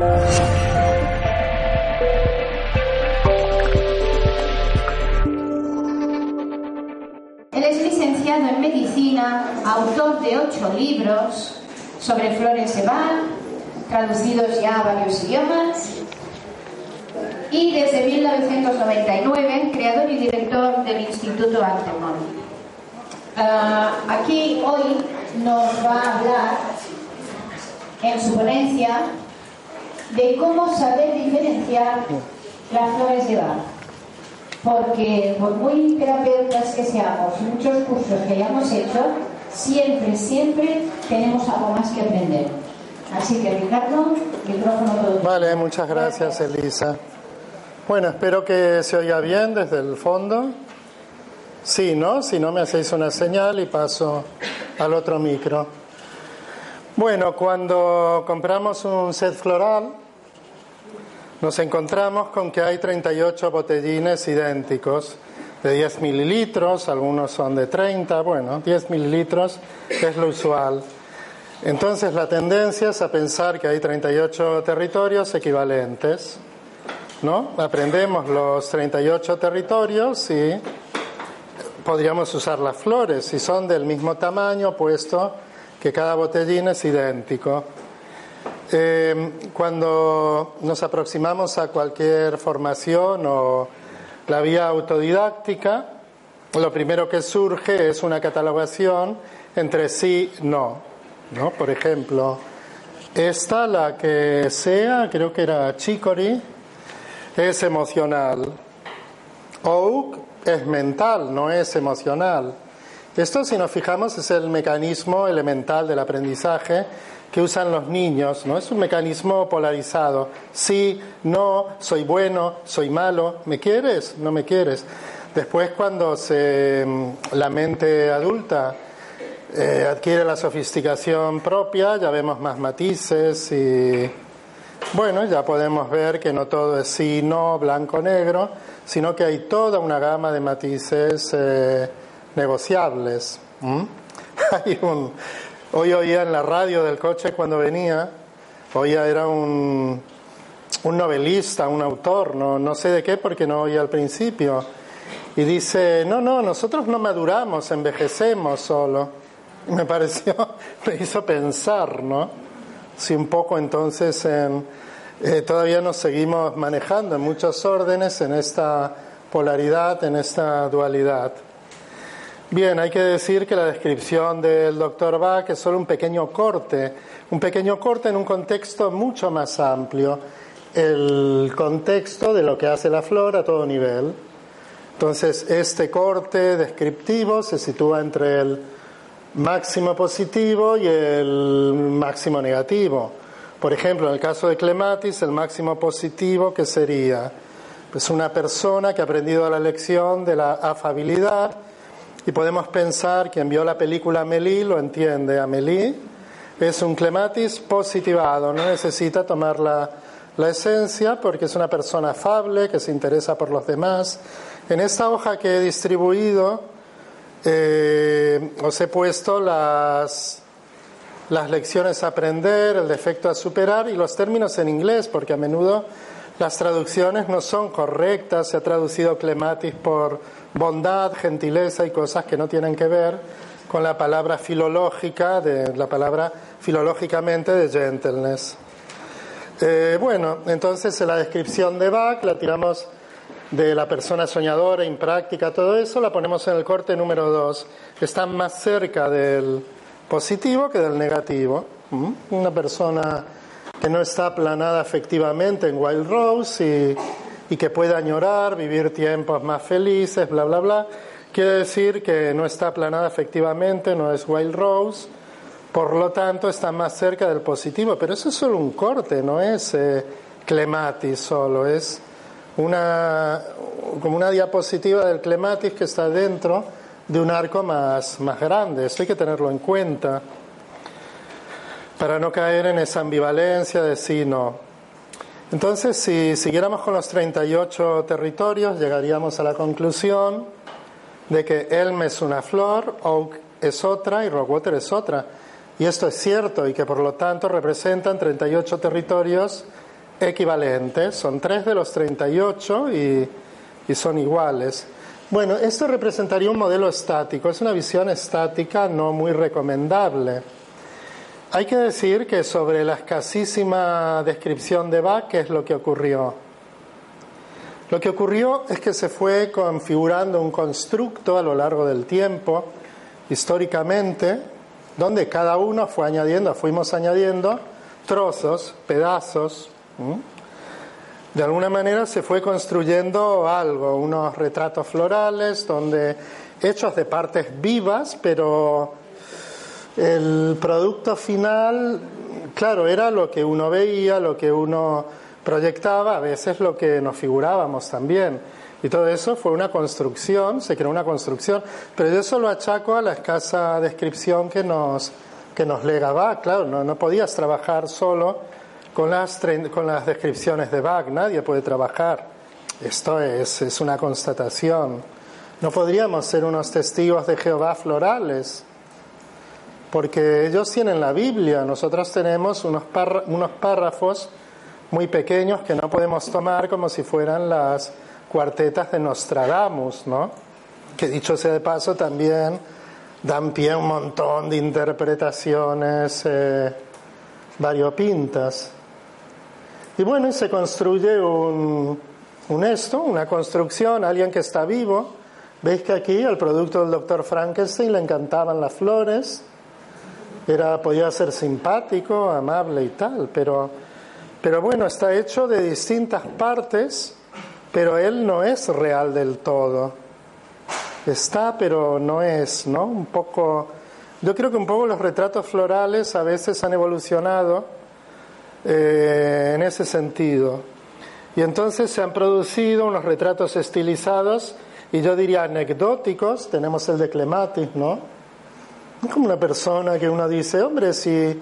Él es licenciado en medicina, autor de ocho libros sobre flores de traducidos ya a varios idiomas, y desde 1999 creador y director del Instituto Antemón. Ah, aquí hoy nos va a hablar en su ponencia de cómo saber diferenciar las flores de Bach porque por muy terapeutas que seamos, muchos cursos que hayamos hecho, siempre, siempre tenemos algo más que aprender. Así que Ricardo, micrófono todo. Vale, muchas gracias Elisa. Bueno, espero que se oiga bien desde el fondo. Sí, ¿no? Si no me hacéis una señal y paso al otro micro. Bueno, cuando compramos un set floral, nos encontramos con que hay 38 botellines idénticos de 10 mililitros, algunos son de 30, bueno, 10 mililitros es lo usual. Entonces la tendencia es a pensar que hay 38 territorios equivalentes, ¿no? Aprendemos los 38 territorios y podríamos usar las flores si son del mismo tamaño, puesto que cada botellín es idéntico. Eh, cuando nos aproximamos a cualquier formación o la vía autodidáctica, lo primero que surge es una catalogación entre sí no. ¿no? Por ejemplo, esta, la que sea, creo que era Chicory, es emocional. Oak es mental, no es emocional. Esto, si nos fijamos, es el mecanismo elemental del aprendizaje que usan los niños, ¿no? Es un mecanismo polarizado. Sí, no, soy bueno, soy malo, ¿me quieres? No me quieres. Después cuando se, la mente adulta eh, adquiere la sofisticación propia, ya vemos más matices y bueno, ya podemos ver que no todo es sí, no, blanco, negro, sino que hay toda una gama de matices eh, negociables. hay un, Hoy oía en la radio del coche cuando venía, oía era un, un novelista, un autor, no, no sé de qué porque no oía al principio. Y dice, no, no, nosotros no maduramos, envejecemos solo. Me pareció, me hizo pensar, ¿no? Si un poco entonces en, eh, todavía nos seguimos manejando en muchos órdenes, en esta polaridad, en esta dualidad. Bien, hay que decir que la descripción del doctor Bach es solo un pequeño corte, un pequeño corte en un contexto mucho más amplio, el contexto de lo que hace la flor a todo nivel. Entonces, este corte descriptivo se sitúa entre el máximo positivo y el máximo negativo. Por ejemplo, en el caso de Clematis, el máximo positivo que sería pues una persona que ha aprendido la lección de la afabilidad, y podemos pensar, quien vio la película Amélie lo entiende. Amélie es un clematis positivado, no necesita tomar la, la esencia porque es una persona afable, que se interesa por los demás. En esta hoja que he distribuido eh, os he puesto las, las lecciones a aprender, el defecto a superar y los términos en inglés, porque a menudo las traducciones no son correctas. Se ha traducido clematis por bondad, gentileza y cosas que no tienen que ver con la palabra filológica, de la palabra filológicamente de gentleness. Eh, bueno, entonces en la descripción de Bach la tiramos de la persona soñadora, impráctica, todo eso, la ponemos en el corte número 2. Está más cerca del positivo que del negativo. Una persona que no está aplanada efectivamente en Wild Rose y que pueda añorar, vivir tiempos más felices, bla, bla, bla. Quiere decir que no está aplanada efectivamente, no es Wild Rose, por lo tanto está más cerca del positivo, pero eso es solo un corte, no es eh, clematis solo, es una, como una diapositiva del clematis que está dentro de un arco más, más grande, eso hay que tenerlo en cuenta para no caer en esa ambivalencia de sí, no. Entonces, si siguiéramos con los 38 territorios, llegaríamos a la conclusión de que Elm es una flor, Oak es otra y Rockwater es otra. Y esto es cierto y que por lo tanto representan 38 territorios equivalentes, son tres de los 38 y, y son iguales. Bueno, esto representaría un modelo estático, es una visión estática no muy recomendable. Hay que decir que sobre la escasísima descripción de Bach, ¿qué es lo que ocurrió? Lo que ocurrió es que se fue configurando un constructo a lo largo del tiempo, históricamente, donde cada uno fue añadiendo, fuimos añadiendo trozos, pedazos. De alguna manera se fue construyendo algo, unos retratos florales, donde hechos de partes vivas, pero el producto final, claro, era lo que uno veía, lo que uno proyectaba, a veces lo que nos figurábamos también. Y todo eso fue una construcción, se creó una construcción, pero yo eso lo achaco a la escasa descripción que nos, que nos lega Bach. Claro, no, no podías trabajar solo con las, con las descripciones de Bach, nadie puede trabajar. Esto es, es una constatación. No podríamos ser unos testigos de Jehová florales porque ellos tienen la Biblia, nosotros tenemos unos, unos párrafos muy pequeños que no podemos tomar como si fueran las cuartetas de Nostradamus, ¿no? Que dicho sea de paso también dan pie a un montón de interpretaciones eh, variopintas. Y bueno, se construye un, un esto, una construcción, alguien que está vivo. Veis que aquí al producto del doctor Frankenstein le encantaban las flores, era, podía ser simpático, amable y tal, pero, pero bueno, está hecho de distintas partes, pero él no es real del todo. Está, pero no es, ¿no? Un poco, yo creo que un poco los retratos florales a veces han evolucionado eh, en ese sentido. Y entonces se han producido unos retratos estilizados y yo diría anecdóticos, tenemos el de Clematis, ¿no? Es como una persona que uno dice, hombre, si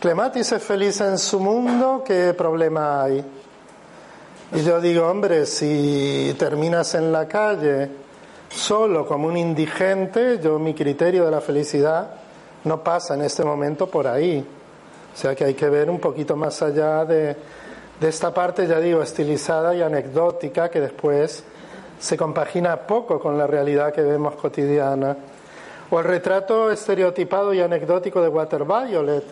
Clematis es feliz en su mundo, ¿qué problema hay? Y yo digo, hombre, si terminas en la calle solo como un indigente, yo mi criterio de la felicidad no pasa en este momento por ahí. O sea que hay que ver un poquito más allá de, de esta parte, ya digo, estilizada y anecdótica, que después se compagina poco con la realidad que vemos cotidiana. O el retrato estereotipado y anecdótico de Water Violet,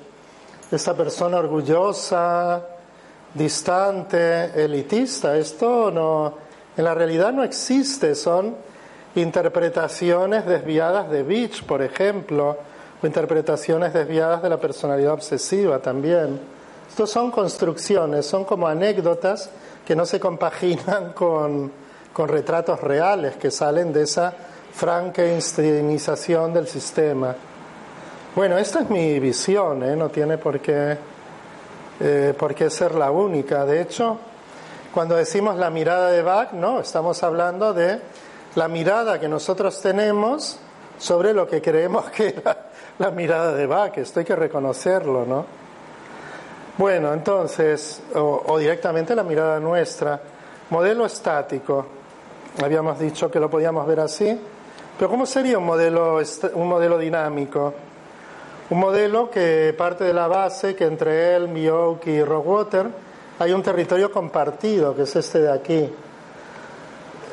esta persona orgullosa, distante, elitista. Esto no, en la realidad no existe, son interpretaciones desviadas de Beach, por ejemplo, o interpretaciones desviadas de la personalidad obsesiva también. Estos son construcciones, son como anécdotas que no se compaginan con, con retratos reales que salen de esa frankensteinización del sistema. Bueno, esta es mi visión, ¿eh? no tiene por qué, eh, por qué ser la única. De hecho, cuando decimos la mirada de Bach, no, estamos hablando de la mirada que nosotros tenemos sobre lo que creemos que era la mirada de Bach, esto hay que reconocerlo, ¿no? Bueno, entonces, o directamente la mirada nuestra, modelo estático, habíamos dicho que lo podíamos ver así, pero ¿cómo sería un modelo, un modelo dinámico? Un modelo que parte de la base que entre él, Mioke y Rockwater hay un territorio compartido, que es este de aquí.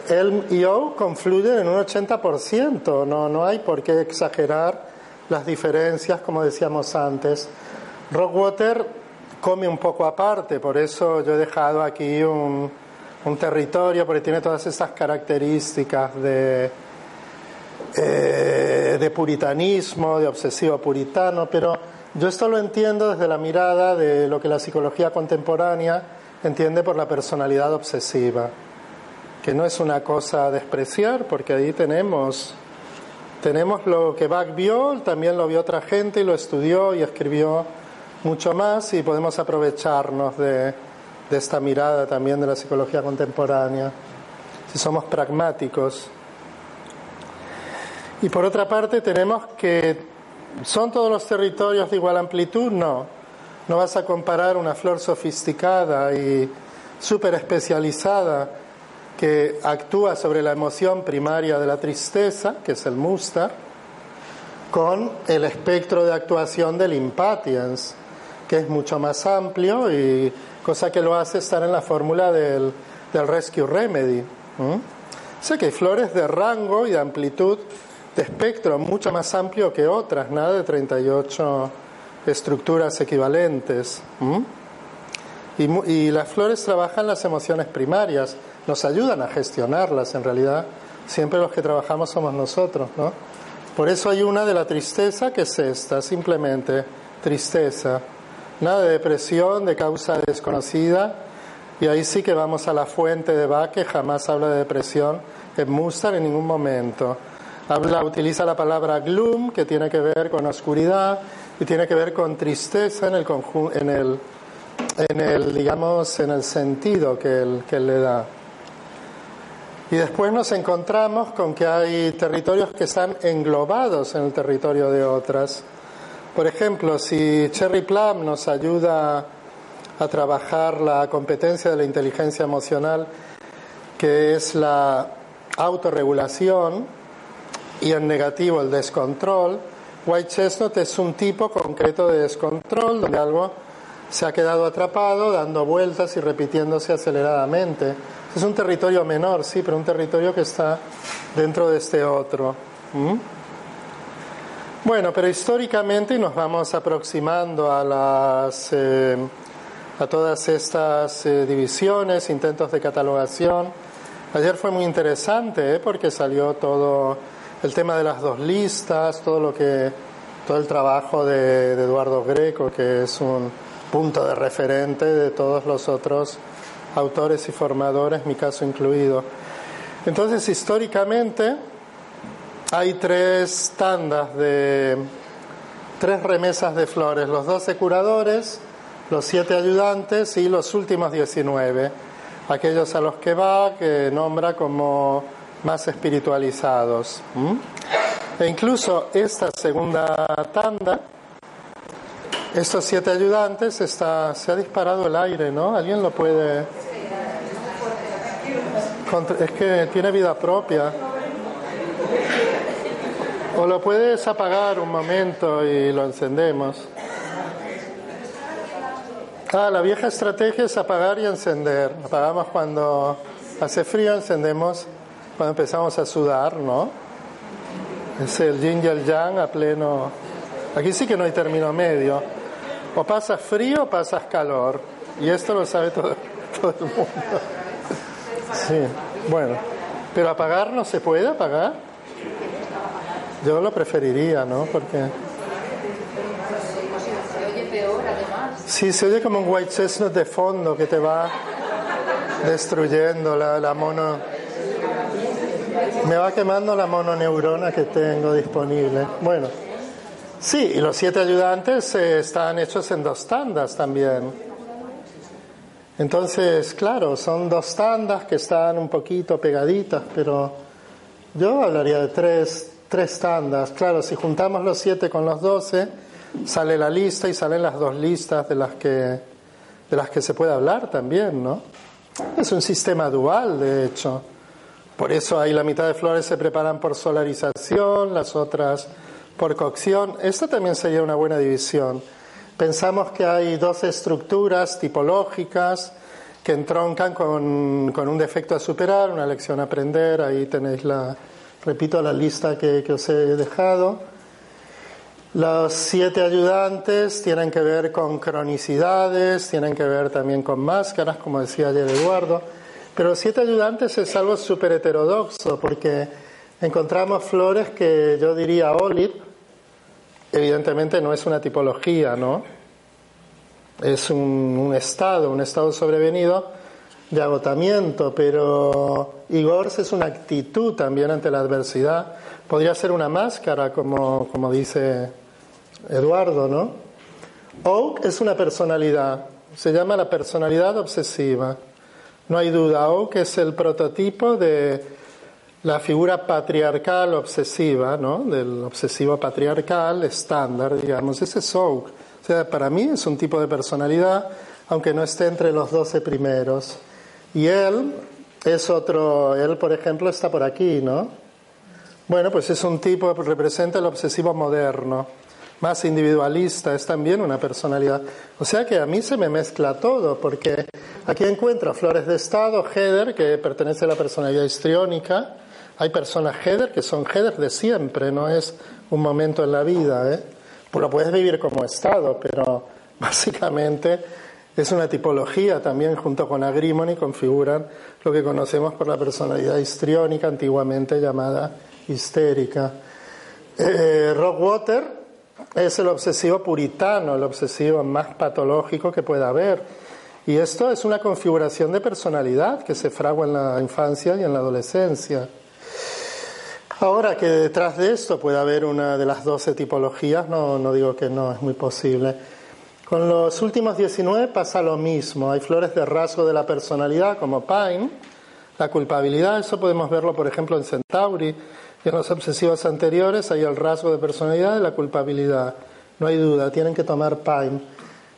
Él y Oak confluyen en un 80%, no, no hay por qué exagerar las diferencias, como decíamos antes. Rockwater come un poco aparte, por eso yo he dejado aquí un, un territorio, porque tiene todas estas características de, eh, de puritanismo, de obsesivo puritano, pero yo esto lo entiendo desde la mirada de lo que la psicología contemporánea entiende por la personalidad obsesiva, que no es una cosa a despreciar, porque ahí tenemos, tenemos lo que Bach vio, también lo vio otra gente y lo estudió y escribió mucho más y podemos aprovecharnos de, de esta mirada también de la psicología contemporánea, si somos pragmáticos. Y por otra parte tenemos que son todos los territorios de igual amplitud, no. No vas a comparar una flor sofisticada y súper especializada que actúa sobre la emoción primaria de la tristeza, que es el mustar, con el espectro de actuación del impatience. que es mucho más amplio y cosa que lo hace estar en la fórmula del, del Rescue Remedy. Sé que hay flores de rango y de amplitud de espectro mucho más amplio que otras, nada de 38 estructuras equivalentes. Y, y, las flores trabajan las emociones primarias, nos ayudan a gestionarlas en realidad. Siempre los que trabajamos somos nosotros, ¿no? Por eso hay una de la tristeza que es esta, simplemente tristeza. Nada de depresión de causa desconocida. Y ahí sí que vamos a la fuente de Bach, que jamás habla de depresión en Mustard en ningún momento. Habla, utiliza la palabra gloom, que tiene que ver con oscuridad y tiene que ver con tristeza en el, en el, en el digamos, en el sentido que que él le da. Y después nos encontramos con que hay territorios que están englobados en el territorio de otras. Por ejemplo, si Cherry Plum nos ayuda a trabajar la competencia de la inteligencia emocional, que es la autorregulación, y en negativo el descontrol, White Chestnut es un tipo concreto de descontrol donde algo se ha quedado atrapado dando vueltas y repitiéndose aceleradamente es un territorio menor, sí, pero un territorio que está dentro de este otro. Bueno, pero históricamente nos vamos aproximando a las eh, a todas estas eh, divisiones, intentos de catalogación. Ayer fue muy interesante ¿eh? porque salió todo el tema de las dos listas, todo lo que todo el trabajo de Eduardo Greco, que es un punto de referente de todos los otros autores y formadores, mi caso incluido. Entonces, históricamente hay tres tandas de tres remesas de flores, los doce curadores, los siete ayudantes y los últimos diecinueve, aquellos a los que va, que nombra como más espiritualizados. E incluso esta segunda tanda, estos siete ayudantes, está, se ha disparado el aire, ¿no? ¿Alguien lo puede...? Es que tiene vida propia. O lo puedes apagar un momento y lo encendemos. Ah, la vieja estrategia es apagar y encender. Apagamos cuando hace frío, encendemos cuando empezamos a sudar, ¿no? Es el yin y el yang a pleno. Aquí sí que no hay término medio. O pasas frío o pasas calor. Y esto lo sabe todo, todo el mundo. Sí, bueno. Pero apagar no se puede apagar. Yo lo preferiría, ¿no? Porque. Sí, se oye como un white chestnut de fondo que te va destruyendo la, la mono. Me va quemando la mononeurona que tengo disponible. Bueno, sí, y los siete ayudantes eh, están hechos en dos tandas también. Entonces, claro, son dos tandas que están un poquito pegaditas, pero yo hablaría de tres, tres tandas. Claro, si juntamos los siete con los doce, sale la lista y salen las dos listas de las que, de las que se puede hablar también, ¿no? Es un sistema dual, de hecho. Por eso hay la mitad de flores se preparan por solarización, las otras por cocción. Esta también sería una buena división. Pensamos que hay dos estructuras tipológicas que entroncan con, un defecto a superar, una lección a aprender. Ahí tenéis la, repito, la lista que, que os he dejado. Los siete ayudantes tienen que ver con cronicidades, tienen que ver también con máscaras, como decía ayer Eduardo. Pero siete ayudantes es algo súper heterodoxo porque encontramos flores que yo diría olive, evidentemente no es una tipología, ¿no? Es un, estado, un estado sobrevenido de agotamiento, pero Igors es una actitud también ante la adversidad. Podría ser una máscara, como, como dice Eduardo, ¿no? Oak es una personalidad, se llama la personalidad obsesiva. No hay duda, Oak es el prototipo de la figura patriarcal obsesiva, ¿no? Del obsesivo patriarcal estándar, digamos, ese es Oak. O sea, para mí es un tipo de personalidad, aunque no esté entre los doce primeros. Y él es otro, él por ejemplo está por aquí, ¿no? Bueno, pues es un tipo, representa el obsesivo moderno. Más individualista, es también una personalidad. O sea que a mí se me mezcla todo, porque aquí encuentro flores de estado, Heder, que pertenece a la personalidad histriónica. Hay personas Heder que son Heder de siempre, no es un momento en la vida. ¿eh? Pues lo puedes vivir como estado, pero básicamente es una tipología también, junto con Agrimony, configuran lo que conocemos por la personalidad histriónica, antiguamente llamada histérica. Eh, Rockwater es el obsesivo puritano, el obsesivo más patológico que pueda haber. Y esto es una configuración de personalidad que se fragua en la infancia y en la adolescencia. Ahora que detrás de esto puede haber una de las doce tipologías, no, no digo que no, es muy posible. Con los últimos 19 pasa lo mismo. Hay flores de rasgo de la personalidad como Pine, la culpabilidad, eso podemos verlo por ejemplo en Centauri, en los obsesivos anteriores hay el rasgo de personalidad de la culpabilidad. No hay duda, tienen que tomar Pine.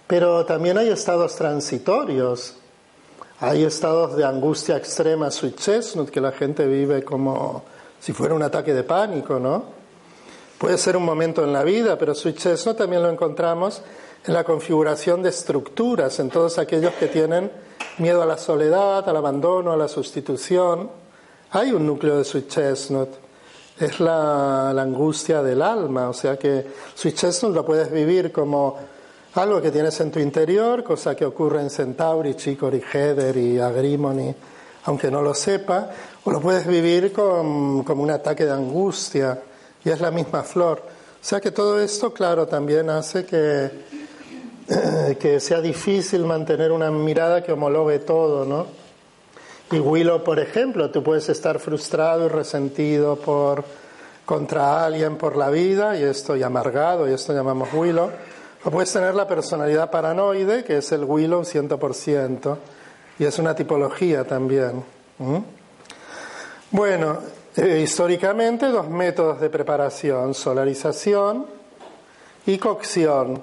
Pero también hay estados transitorios. Hay estados de angustia extrema, sweet chestnut, que la gente vive como si fuera un ataque de pánico, ¿no? Puede ser un momento en la vida, pero sweet chestnut también lo encontramos en la configuración de estructuras, en todos aquellos que tienen miedo a la soledad, al abandono, a la sustitución. Hay un núcleo de sweet chestnut es la, angustia del alma, o sea que Chestnut lo puedes vivir como algo que tienes en tu interior, cosa que ocurre en Centauri, Chicory, Heather y Agrimony, aunque no lo sepa, o lo puedes vivir como un ataque de angustia, y es la misma flor. O sea que todo esto, claro, también hace que, que sea difícil mantener una mirada que homologue todo, ¿no? Y Willow, por ejemplo, tú puedes estar frustrado y resentido por contra alguien por la vida y esto y amargado y esto llamamos Willow. O puedes tener la personalidad paranoide, que es el Willow 100%, y es una tipología también. Bueno, eh, históricamente dos métodos de preparación, solarización y cocción.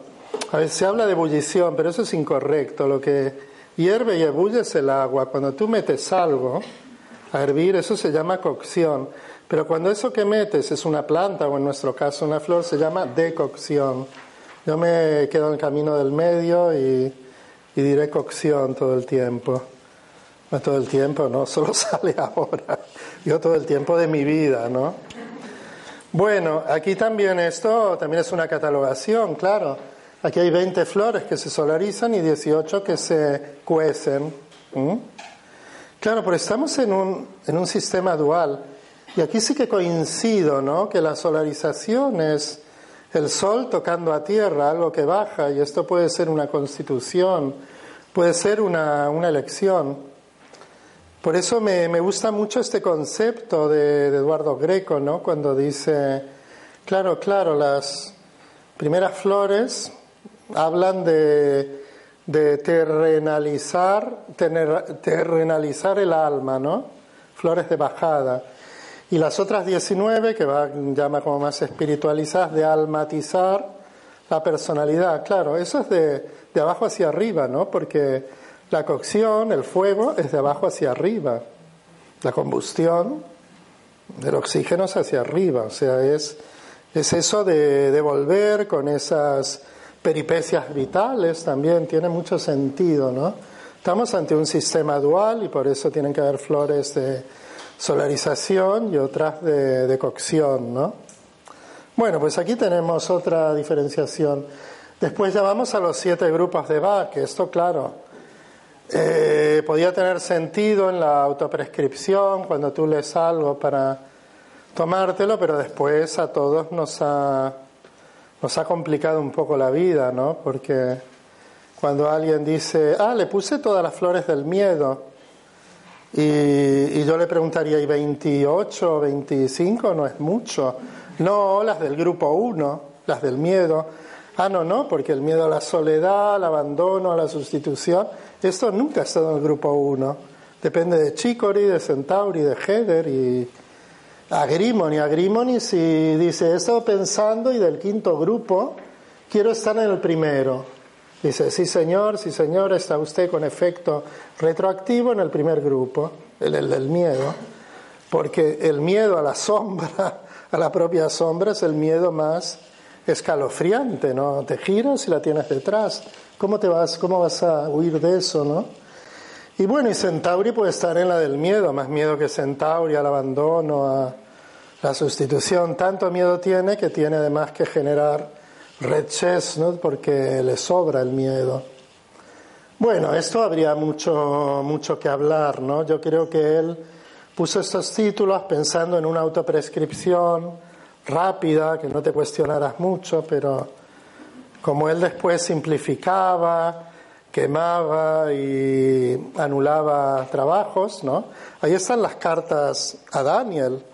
A veces se habla de ebullición, pero eso es incorrecto. Lo que hierve y ebulles el agua. Cuando tú metes algo a hervir, eso se llama cocción. Pero cuando eso que metes es una planta o en nuestro caso una flor, se llama decocción. Yo me quedo en camino del medio y, diré cocción todo el tiempo. No todo el tiempo, no, solo sale ahora. Yo todo el tiempo de mi vida, ¿no? Bueno, aquí también esto también es una catalogación, claro. Aquí hay 20 flores que se solarizan y 18 que se cuecen. Claro, pero estamos en un, en un sistema dual. Y aquí sí que coincido, ¿no? Que la solarización es el sol tocando a tierra, algo que baja, y esto puede ser una constitución, puede ser una, una elección. Por eso me, me, gusta mucho este concepto de, de Eduardo Greco, ¿no? Cuando dice, claro, claro, las primeras flores hablan de, terrenalizar, terrenalizar el alma, ¿no? Flores de bajada. Y las otras 19, que va, llama como más espiritualizadas, de almatizar la personalidad. Claro, eso es de, de abajo hacia arriba, ¿no? Porque la cocción, el fuego, es de abajo hacia arriba. La combustión del oxígeno es hacia arriba. O sea, es, es eso de, de volver con esas peripecias vitales también tiene mucho sentido, ¿no? Estamos ante un sistema dual y por eso tienen que haber flores de solarización y otras de, cocción, ¿no? Bueno, pues aquí tenemos otra diferenciación. Después ya vamos a los siete grupos de Bach, que esto, claro, eh, podía tener sentido en la autoprescripción, cuando tú lees algo para tomártelo, pero después a todos nos ha nos ha complicado un poco la vida, ¿no? Porque cuando alguien dice, ah, le puse todas las flores del miedo, y, yo le preguntaría, ¿y 28 o 25 no es mucho? No, las del grupo 1, las del miedo. Ah, no, no, porque el miedo a la soledad, al abandono, a la sustitución, esto nunca ha estado en el grupo 1. Depende de Chicory, de Centauri, de Heather y, Agrimony, Agrimony si dice, he estado pensando y del quinto grupo quiero estar en el primero. Dice, sí señor, sí señor, está usted con efecto retroactivo en el primer grupo, el, el del miedo, porque el miedo a la sombra, a la propia sombra, es el miedo más escalofriante, ¿no? Te giras y la tienes detrás. ¿Cómo te vas, cómo vas a huir de eso, no? Y bueno, y Centauri puede estar en la del miedo, más miedo que Centauri al abandono, a la sustitución. Tanto miedo tiene que tiene además que generar red ¿no? porque le sobra el miedo. Bueno, esto habría mucho, mucho que hablar, ¿no? Yo creo que él puso estos títulos pensando en una autoprescripción rápida, que no te cuestionaras mucho, pero como él después simplificaba, quemaba y anulaba trabajos, ¿no? Ahí están las cartas a Daniel.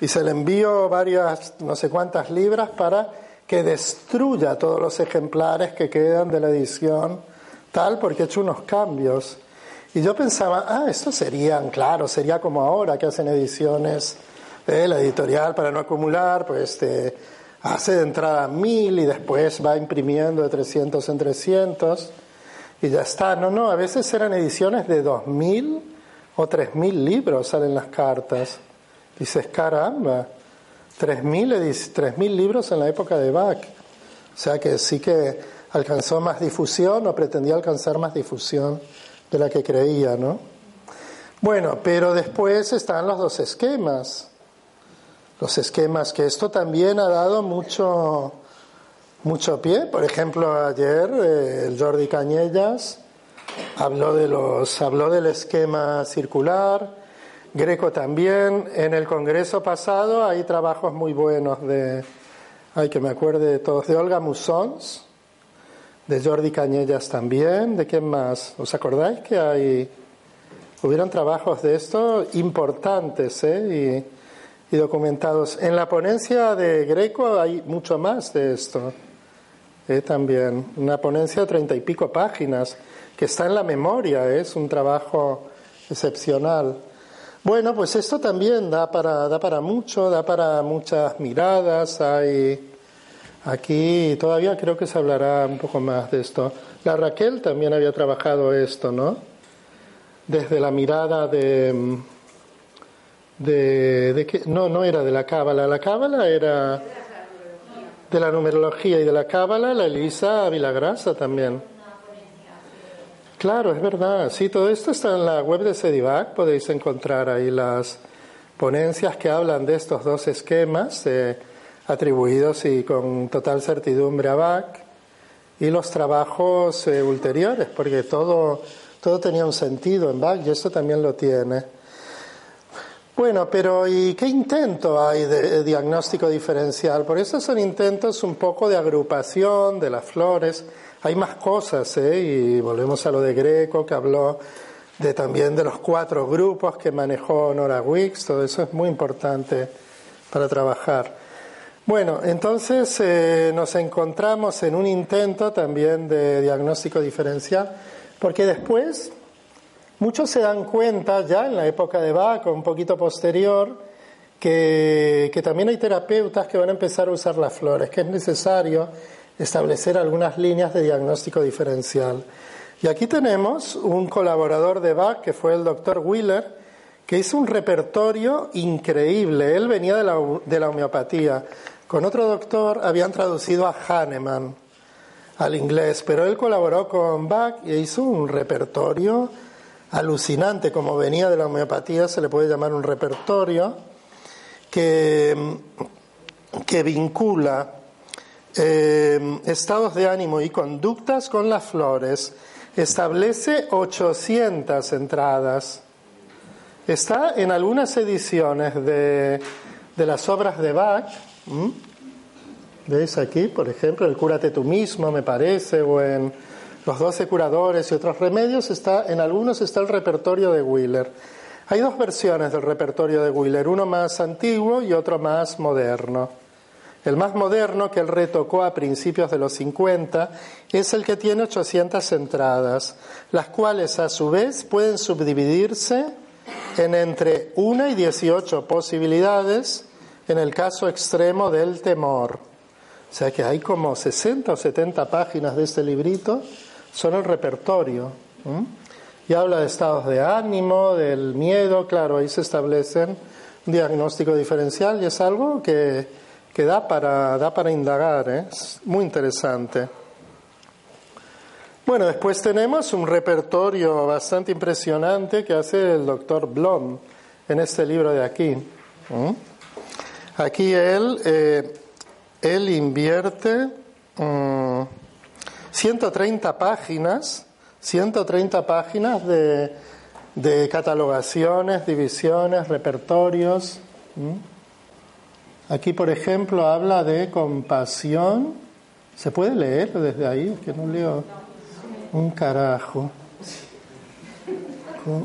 Y se le envió varias, no sé cuántas libras para que destruya todos los ejemplares que quedan de la edición tal, porque ha hecho unos cambios. Y yo pensaba, ah, esto serían, claro, sería como ahora que hacen ediciones de la editorial para no acumular, pues te hace de entrada mil y después va imprimiendo de 300 en 300 y ya está. No, no, a veces eran ediciones de dos mil o tres mil libros salen las cartas. Dices, caramba, tres mil, tres mil libros en la época de Bach. O sea que sí que alcanzó más difusión o pretendía alcanzar más difusión de la que creía, ¿no? Bueno, pero después están los dos esquemas. Los esquemas que esto también ha dado mucho, mucho pie. Por ejemplo, ayer eh, el Jordi Cañellas habló, de los, habló del esquema circular, Greco también. En el congreso pasado hay trabajos muy buenos de, ay que me acuerde de todos, de Olga Musons, de Jordi Cañellas también, ¿de quién más? ¿Os acordáis que hay, hubieron trabajos de esto importantes eh? y, y documentados? En la ponencia de Greco hay mucho más de esto. Eh, también, una ponencia de treinta y pico páginas, que está en la memoria, ¿eh? es un trabajo excepcional. Bueno, pues esto también da para, da para mucho, da para muchas miradas. Hay aquí todavía creo que se hablará un poco más de esto. La Raquel también había trabajado esto, ¿no? Desde la mirada de, de, de no, no era de la cábala, la cábala era de la numerología y de la cábala, la Elisa Vilagrasa también. Claro, es verdad. Sí, todo esto está en la web de Sedivac. Podéis encontrar ahí las ponencias que hablan de estos dos esquemas eh, atribuidos y con total certidumbre a Bach y los trabajos eh, ulteriores, porque todo, todo tenía un sentido en Bach y esto también lo tiene. Bueno, pero ¿y qué intento hay de diagnóstico diferencial? Por eso son intentos un poco de agrupación de las flores. Hay más cosas, ¿eh? Y volvemos a lo de Greco, que habló de también de los cuatro grupos que manejó Nora Wicks. Todo eso es muy importante para trabajar. Bueno, entonces eh, nos encontramos en un intento también de diagnóstico diferencial, porque después Muchos se dan cuenta ya en la época de Bach, un poquito posterior, que, también hay terapeutas que van a empezar a usar las flores, que es necesario establecer algunas líneas de diagnóstico diferencial. Y aquí tenemos un colaborador de Bach, que fue el doctor Wheeler, que hizo un repertorio increíble. Él venía de la, de la homeopatía. Con otro doctor habían traducido a Hahnemann al inglés, pero él colaboró con Bach y hizo un repertorio alucinante, como venía de la homeopatía, se le puede llamar un repertorio que, que vincula eh, estados de ánimo y conductas con las flores. Establece 800 entradas. Está en algunas ediciones de, de las obras de Bach. ¿Veis aquí, por ejemplo, el Cúrate tú mismo, me parece, o en los doce curadores y otros remedios, está, en algunos está el repertorio de Wheeler. Hay dos versiones del repertorio de Wheeler, uno más antiguo y otro más moderno. El más moderno, que él retocó a principios de los 50, es el que tiene 800 entradas, las cuales a su vez pueden subdividirse en entre 1 y 18 posibilidades en el caso extremo del temor. O sea que hay como 60 o 70 páginas de este librito son el repertorio. Y habla de estados de ánimo, del miedo, claro, ahí se establecen un diagnóstico diferencial y es algo que, que da para, da para indagar, ¿eh? es muy interesante. Bueno, después tenemos un repertorio bastante impresionante que hace el doctor Blom en este libro de aquí. Aquí él, eh, él invierte 130 mm, páginas, 130 páginas de, de catalogaciones, divisiones, repertorios. Aquí, por ejemplo, habla de compasión. ¿Se puede leer desde ahí? Que no leo. Un carajo.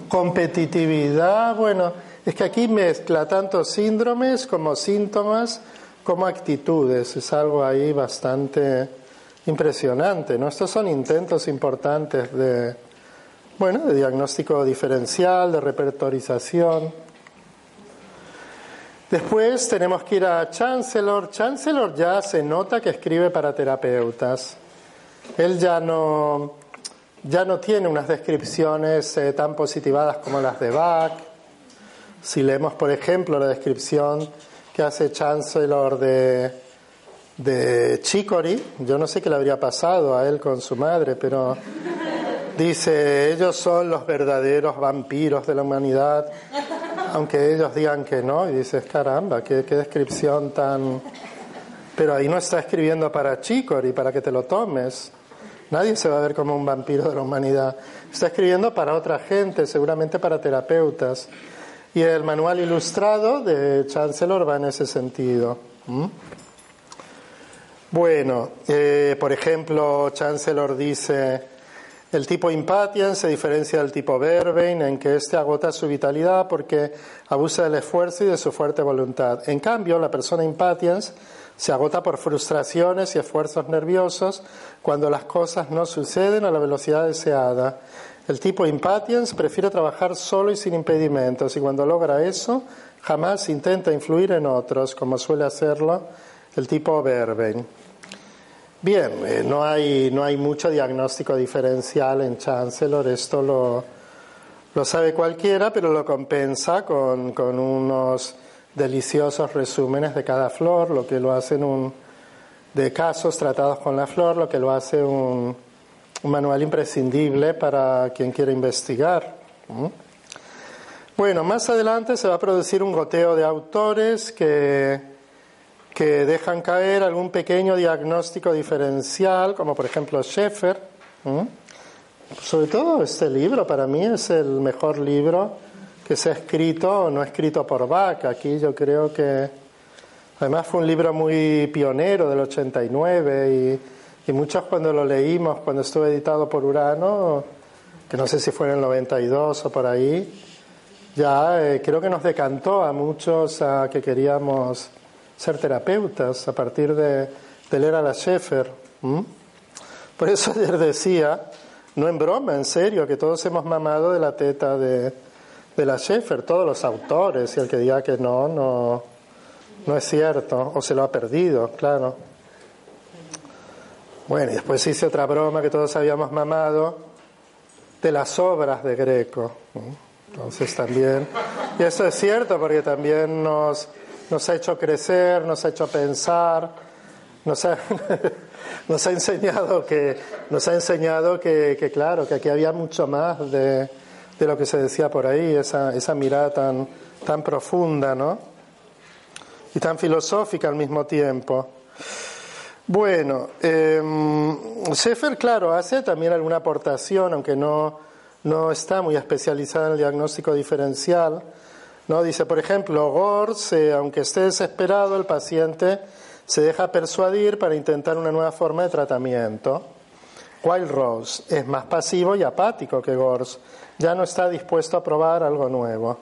Competitividad, bueno, es que aquí mezcla tanto síndromes como síntomas como actitudes. Es algo ahí bastante impresionante, ¿no? Estos son intentos importantes de, bueno, de diagnóstico diferencial, de repertorización. Después tenemos que ir a Chancellor. Chancellor ya se nota que escribe para terapeutas. Él ya no, ya no tiene unas descripciones eh, tan positivadas como las de Bach. Si leemos, por ejemplo, la descripción que hace Chancellor de, de Chicory, yo no sé qué le habría pasado a él con su madre, pero dice, ellos son los verdaderos vampiros de la humanidad, aunque ellos digan que no, y dices, caramba, qué, descripción tan... Pero ahí no está escribiendo para Chicory, para que te lo tomes. Nadie se va a ver como un vampiro de la humanidad. Está escribiendo para otra gente, seguramente para terapeutas. Y el manual ilustrado de Chancellor va en ese sentido. Bueno, eh, por ejemplo, Chancellor dice, el tipo impatiens se diferencia del tipo verbein en que éste agota su vitalidad porque abusa del esfuerzo y de su fuerte voluntad. En cambio, la persona impatiens se agota por frustraciones y esfuerzos nerviosos cuando las cosas no suceden a la velocidad deseada. El tipo impatiens prefiere trabajar solo y sin impedimentos y cuando logra eso jamás intenta influir en otros como suele hacerlo el tipo verben. Bien, eh, no, hay, no hay mucho diagnóstico diferencial en Chancellor, esto lo, lo sabe cualquiera, pero lo compensa con, con unos deliciosos resúmenes de cada flor, lo que lo hacen un, de casos tratados con la flor, lo que lo hace un, manual imprescindible para quien quiera investigar. Bueno, más adelante se va a producir un goteo de autores que, que dejan caer algún pequeño diagnóstico diferencial, como por ejemplo Schaeffer. Sobre todo este libro para mí es el mejor libro que se ha escrito o no escrito por Bach. Aquí yo creo que además fue un libro muy pionero del 89 y, y muchos cuando lo leímos, cuando estuvo editado por Urano, que no sé si fue en el 92 o por ahí, ya eh, creo que nos decantó a muchos a que queríamos ser terapeutas a partir de, leer a la Schaeffer. Por eso ayer decía, no en broma, en serio, que todos hemos mamado de la teta de, de la Schaeffer, todos los autores, y el que diga que no, no, no es cierto, o se lo ha perdido, claro. Bueno, y después hice otra broma que todos habíamos mamado de las obras de Greco. Entonces también, y eso es cierto porque también nos, nos ha hecho crecer, nos ha hecho pensar, nos ha, nos ha enseñado que, nos ha enseñado que, que claro, que aquí había mucho más de, de lo que se decía por ahí, esa, esa mirada tan, tan profunda, ¿no? Y tan filosófica al mismo tiempo. Bueno, eh, claro, hace también alguna aportación, aunque no, no está muy especializada en el diagnóstico diferencial. ¿No? Dice, por ejemplo, Gors, aunque esté desesperado, el paciente se deja persuadir para intentar una nueva forma de tratamiento. Wild Rose es más pasivo y apático que Gors ya no está dispuesto a probar algo nuevo.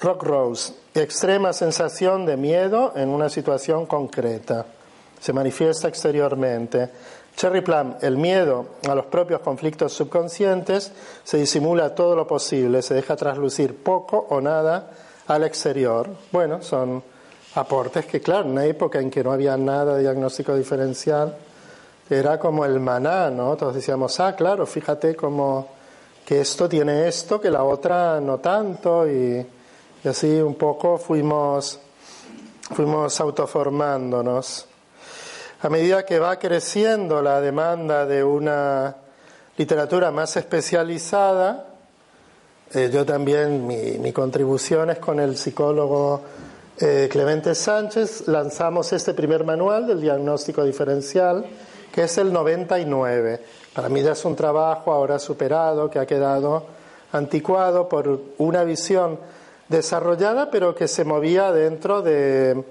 Rock Rose, extrema sensación de miedo en una situación concreta. Se manifiesta exteriormente. Cherry Plum, el miedo a los propios conflictos subconscientes se disimula todo lo posible, se deja traslucir poco o nada al exterior. Bueno, son aportes que, claro, en una época en que no había nada de diagnóstico diferencial, era como el maná, ¿no? Todos decíamos, ah, claro, fíjate cómo que esto tiene esto, que la otra no tanto, y, así un poco fuimos fuimos autoformándonos. A medida que va creciendo la demanda de una literatura más especializada, eh, yo también, mi, contribución es con el psicólogo eh, Clemente Sánchez, lanzamos este primer manual del diagnóstico diferencial, que es el 99. Para mí ya es un trabajo ahora superado, que ha quedado anticuado por una visión desarrollada, pero que se movía dentro de,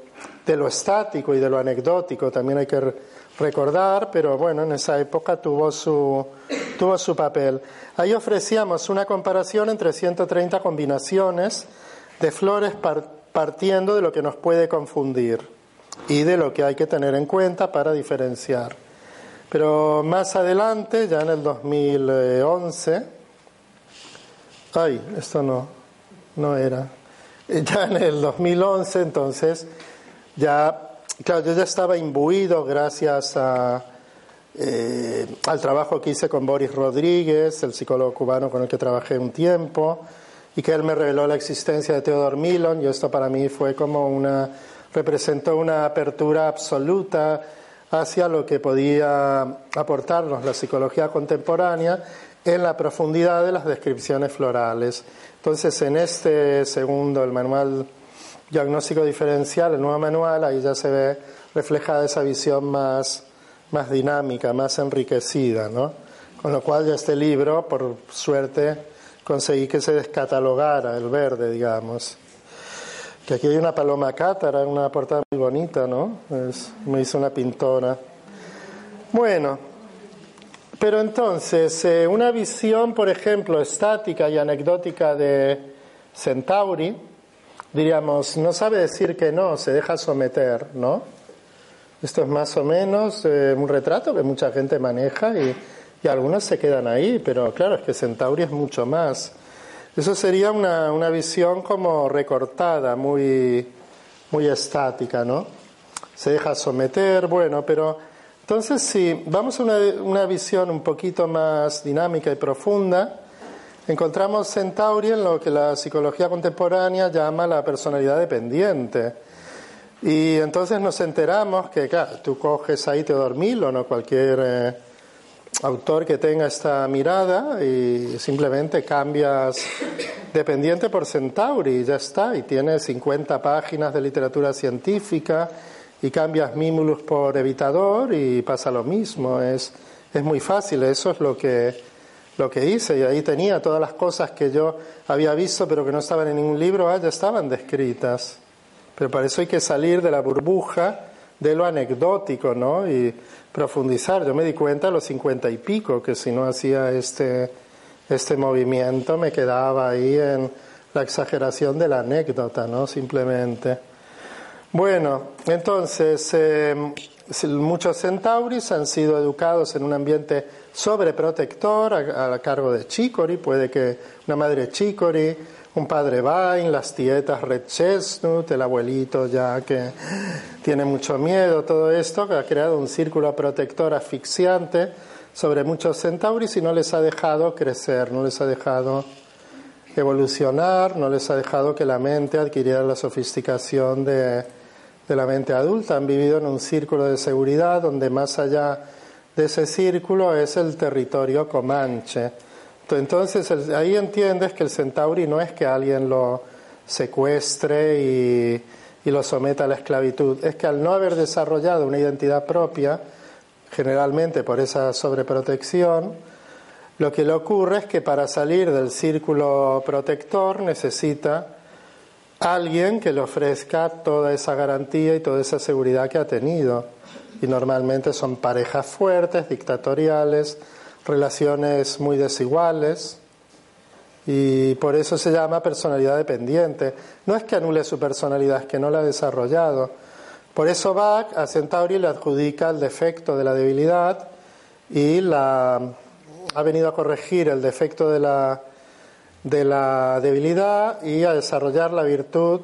de lo estático y de lo anecdótico. También hay que recordar, pero bueno, en esa época tuvo su, tuvo su papel. Ahí ofrecíamos una comparación entre 130 combinaciones de flores partiendo de lo que nos puede confundir y de lo que hay que tener en cuenta para diferenciar. Pero más adelante, ya en el 2011, ay, esto no, no era, ya en el 2011 entonces, ya Claro, yo ya estaba imbuido gracias eh, al trabajo que hice con Boris Rodríguez, el psicólogo cubano con el que trabajé un tiempo, y que él me reveló la existencia de Theodor Milon, y esto para mí fue como una, representó una apertura absoluta hacia lo que podía aportarnos la psicología contemporánea en la profundidad de las descripciones florales. Entonces, en este segundo, el manual diagnóstico diferencial, el nuevo manual, ahí ya se ve reflejada esa visión más, más dinámica, más enriquecida, ¿no? Con lo cual ya este libro, por suerte, conseguí que se descatalogara el verde, digamos. Que aquí hay una paloma cátara, una portada muy bonita, ¿no? me hizo una pintora. Bueno, pero entonces, eh, una visión, por ejemplo, estática y anecdótica de Centauri, diríamos, no sabe decir que no, se deja someter, ¿no? Esto es más o menos eh, un retrato que mucha gente maneja y, y, algunos se quedan ahí, pero claro, es que Centauri es mucho más. Eso sería una, una visión como recortada, muy, muy estática, ¿no? Se deja someter, bueno, pero entonces si vamos a una, una visión un poquito más dinámica y profunda, encontramos Centauri en lo que la psicología contemporánea llama la personalidad dependiente. Y entonces nos enteramos que, claro, tú coges ahí Teodor Milon o cualquier eh, autor que tenga esta mirada y simplemente cambias dependiente por Centauri y ya está. Y tienes 50 páginas de literatura científica y cambias Mimulus por evitador y pasa lo mismo. Es, es muy fácil, eso es lo que lo que hice y ahí tenía todas las cosas que yo había visto pero que no estaban en ningún libro, ah, ya estaban descritas. Pero para eso hay que salir de la burbuja de lo anecdótico, ¿no? Y profundizar. Yo me di cuenta a los cincuenta y pico que si no hacía este, este movimiento me quedaba ahí en la exageración de la anécdota, ¿no? Simplemente. Bueno, entonces, eh, muchos centauris han sido educados en un ambiente sobreprotector a, a, cargo de Chicory, puede que una madre Chicory, un padre Vine, las tietas Red Chestnut, el abuelito ya que tiene mucho miedo, todo esto, que ha creado un círculo protector asfixiante sobre muchos centauris y no les ha dejado crecer, no les ha dejado evolucionar, no les ha dejado que la mente adquiriera la sofisticación de, de la mente adulta. Han vivido en un círculo de seguridad donde más allá de ese círculo es el territorio comanche. Entonces ahí entiendes que el centauri no es que alguien lo secuestre y, y, lo someta a la esclavitud, es que al no haber desarrollado una identidad propia, generalmente por esa sobreprotección, lo que le ocurre es que para salir del círculo protector necesita alguien que le ofrezca toda esa garantía y toda esa seguridad que ha tenido y normalmente son parejas fuertes, dictatoriales, relaciones muy desiguales y por eso se llama personalidad dependiente. No es que anule su personalidad, es que no la ha desarrollado. Por eso Bach a Centauri le adjudica el defecto de la debilidad y la, ha venido a corregir el defecto de la, de la debilidad y a desarrollar la virtud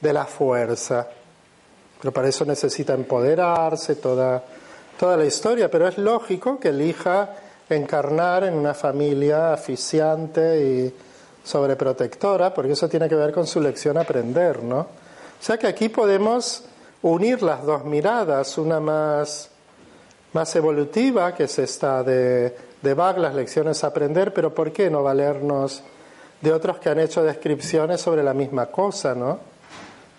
de la fuerza. Pero para eso necesita empoderarse toda, toda la historia, pero es lógico que elija encarnar en una familia asfixiante y sobreprotectora, porque eso tiene que ver con su lección aprender, ¿no? O sea que aquí podemos unir las dos miradas, una más, más evolutiva, que es esta de, de Bach, las lecciones a aprender, pero ¿por qué no valernos de otros que han hecho descripciones sobre la misma cosa, no?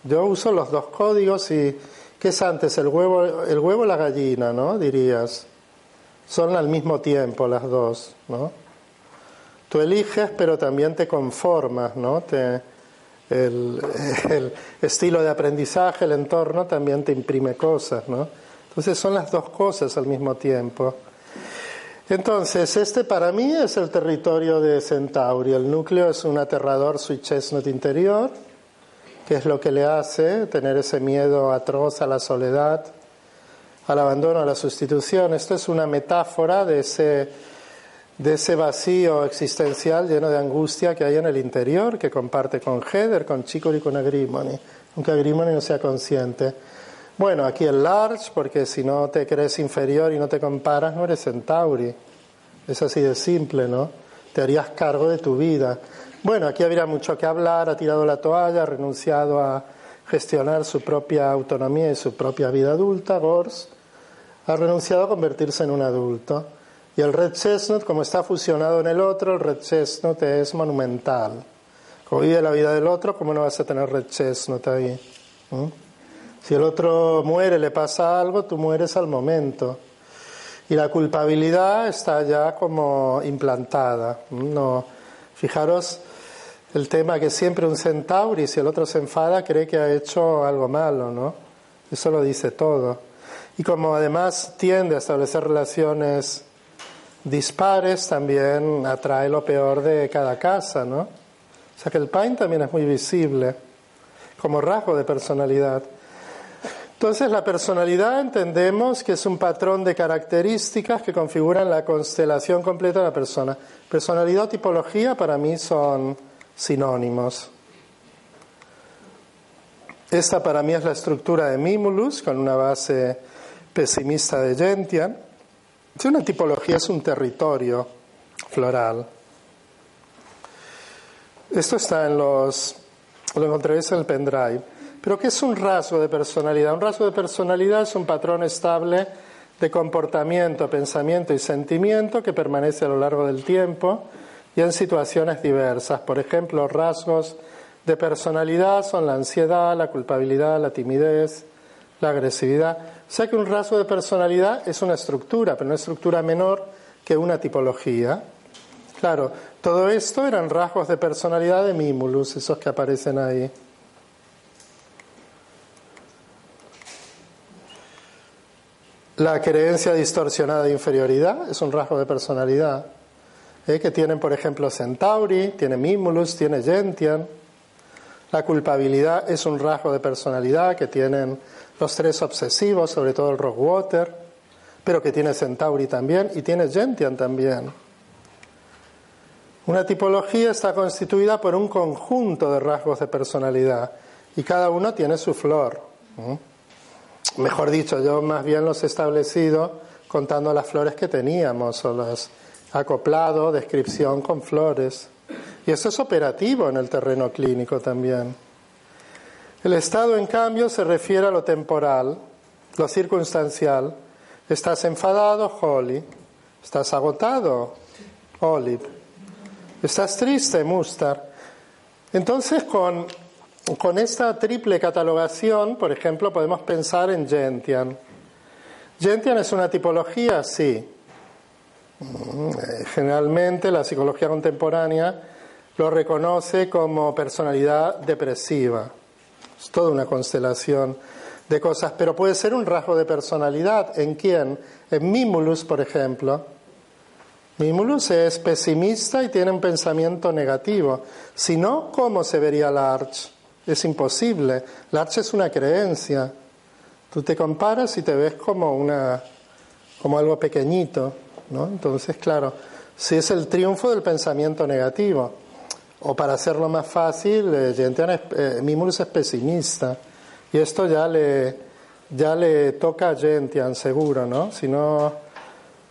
Yo uso los dos códigos y ¿qué es antes, el huevo, el huevo o la gallina, no? Dirías. Son al mismo tiempo las dos, ¿no? Tú eliges, pero también te conformas, ¿no? El, el, estilo de aprendizaje, el entorno también te imprime cosas, ¿no? Entonces son las dos cosas al mismo tiempo. Entonces, este para mí es el territorio de Centauri. El núcleo es un aterrador sui chestnut interior, que es lo que le hace tener ese miedo atroz a la soledad, al abandono, a la sustitución. Esto es una metáfora de ese, de ese vacío existencial lleno de angustia que hay en el interior, que comparte con Heather, con Chicory y con Agrimony, aunque Agrimony no sea consciente. Bueno, aquí el large, porque si no te crees inferior y no te comparas, no eres centauri. Es así de simple, ¿no? Te harías cargo de tu vida. Bueno, aquí habría mucho que hablar, ha tirado la toalla, ha renunciado a gestionar su propia autonomía y su propia vida adulta, Gors, ha renunciado a convertirse en un adulto. Y el red chestnut, como está fusionado en el otro, el red chestnut es monumental. Como vive la vida del otro, ¿cómo no vas a tener red chestnut ahí? ¿Mm? Si el otro muere, le pasa algo, tú mueres al momento. Y la culpabilidad está ya como implantada. No, fijaros el tema que siempre un centauri, si el otro se enfada, cree que ha hecho algo malo, ¿no? Eso lo dice todo. Y como además tiende a establecer relaciones dispares, también atrae lo peor de cada casa, ¿no? O sea que el pain también es muy visible como rasgo de personalidad. Entonces la personalidad entendemos que es un patrón de características que configuran la constelación completa de la persona. Personalidad o tipología para mí son sinónimos. Esta para mí es la estructura de Mimulus con una base pesimista de Gentian. Una tipología es un territorio floral. Esto está en los, lo encontraréis en el pendrive. Pero ¿qué es un rasgo de personalidad? Un rasgo de personalidad es un patrón estable de comportamiento, pensamiento y sentimiento que permanece a lo largo del tiempo y en situaciones diversas. Por ejemplo, rasgos de personalidad son la ansiedad, la culpabilidad, la timidez, la agresividad. O sea que un rasgo de personalidad es una estructura, pero una estructura menor que una tipología. Claro, todo esto eran rasgos de personalidad de Mimulus, esos que aparecen ahí. La creencia distorsionada de inferioridad es un rasgo de personalidad ¿eh? que tienen, por ejemplo, Centauri, tiene Mimulus, tiene Gentian. La culpabilidad es un rasgo de personalidad que tienen los tres obsesivos, sobre todo el Rockwater, pero que tiene Centauri también y tiene Gentian también. Una tipología está constituida por un conjunto de rasgos de personalidad y cada uno tiene su flor. Mejor dicho, yo más bien los he establecido contando las flores que teníamos o las acoplado, descripción con flores. Y eso es operativo en el terreno clínico también. El estado, en cambio, se refiere a lo temporal, lo circunstancial. Estás enfadado, Holly. Estás agotado, Olive. Estás triste, Mustar. Entonces, con con esta triple catalogación, por ejemplo, podemos pensar en Gentian. ¿Gentian es una tipología? Sí. Mm, generalmente la psicología contemporánea lo reconoce como personalidad depresiva. Es toda una constelación de cosas, pero puede ser un rasgo de personalidad. ¿En quién? En Mimulus, por ejemplo. Mimulus es pesimista y tiene un pensamiento negativo. Si no, ¿cómo se vería la Arch? Es imposible. La archa es una creencia. Tú te comparas y te ves como una como algo pequeñito, ¿no? Entonces, claro, si es el triunfo del pensamiento negativo. O para hacerlo más fácil, eh, eh, Mimulus es pesimista. Y esto ya le, ya le toca a Gentian, seguro, ¿no? Si no,